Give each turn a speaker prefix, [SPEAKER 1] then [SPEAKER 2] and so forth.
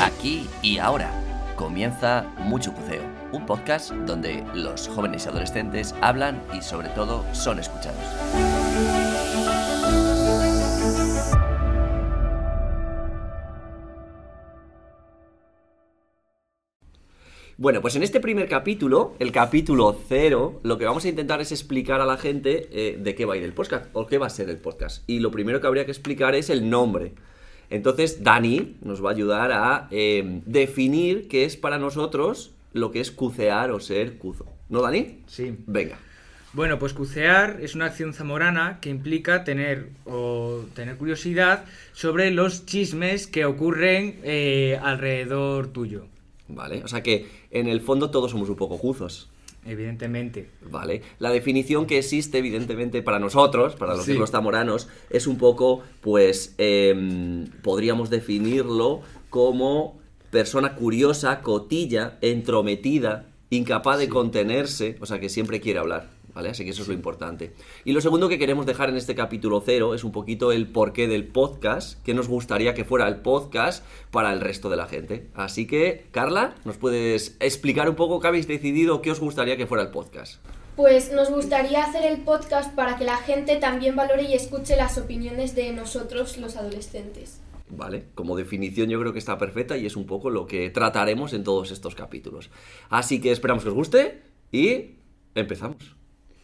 [SPEAKER 1] Aquí y ahora comienza Mucho Cuceo, un podcast donde los jóvenes y adolescentes hablan y sobre todo son escuchados. Bueno, pues en este primer capítulo, el capítulo cero, lo que vamos a intentar es explicar a la gente eh, de qué va a ir el podcast o qué va a ser el podcast. Y lo primero que habría que explicar es el nombre. Entonces, Dani nos va a ayudar a eh, definir qué es para nosotros lo que es cucear o ser cuzo. ¿No, Dani?
[SPEAKER 2] Sí.
[SPEAKER 1] Venga.
[SPEAKER 2] Bueno, pues cucear es una acción zamorana que implica tener o tener curiosidad sobre los chismes que ocurren eh, alrededor tuyo.
[SPEAKER 1] Vale, o sea que en el fondo todos somos un poco cuzos.
[SPEAKER 2] Evidentemente.
[SPEAKER 1] Vale. La definición que existe, evidentemente, para nosotros, para los
[SPEAKER 2] Sí.
[SPEAKER 1] zamoranos, es un poco, pues, em, podríamos definirlo como persona curiosa, cotilla, entrometida, incapaz de contenerse, o sea, que siempre quiere hablar, ¿vale? Así que eso es lo importante. Y lo segundo que queremos dejar en este capítulo cero es un poquito el porqué del podcast, que nos gustaría que fuera el podcast para el resto de la gente. Así que, Carla, ¿nos puedes explicar un poco qué habéis decidido, qué os gustaría que fuera el podcast?
[SPEAKER 3] Pues nos gustaría hacer el podcast para que la gente también valore y escuche las opiniones de nosotros, los adolescentes.
[SPEAKER 1] ¿Vale? Como definición yo creo que está perfecta y es un poco lo que trataremos en todos estos capítulos. Así que esperamos que os guste y empezamos.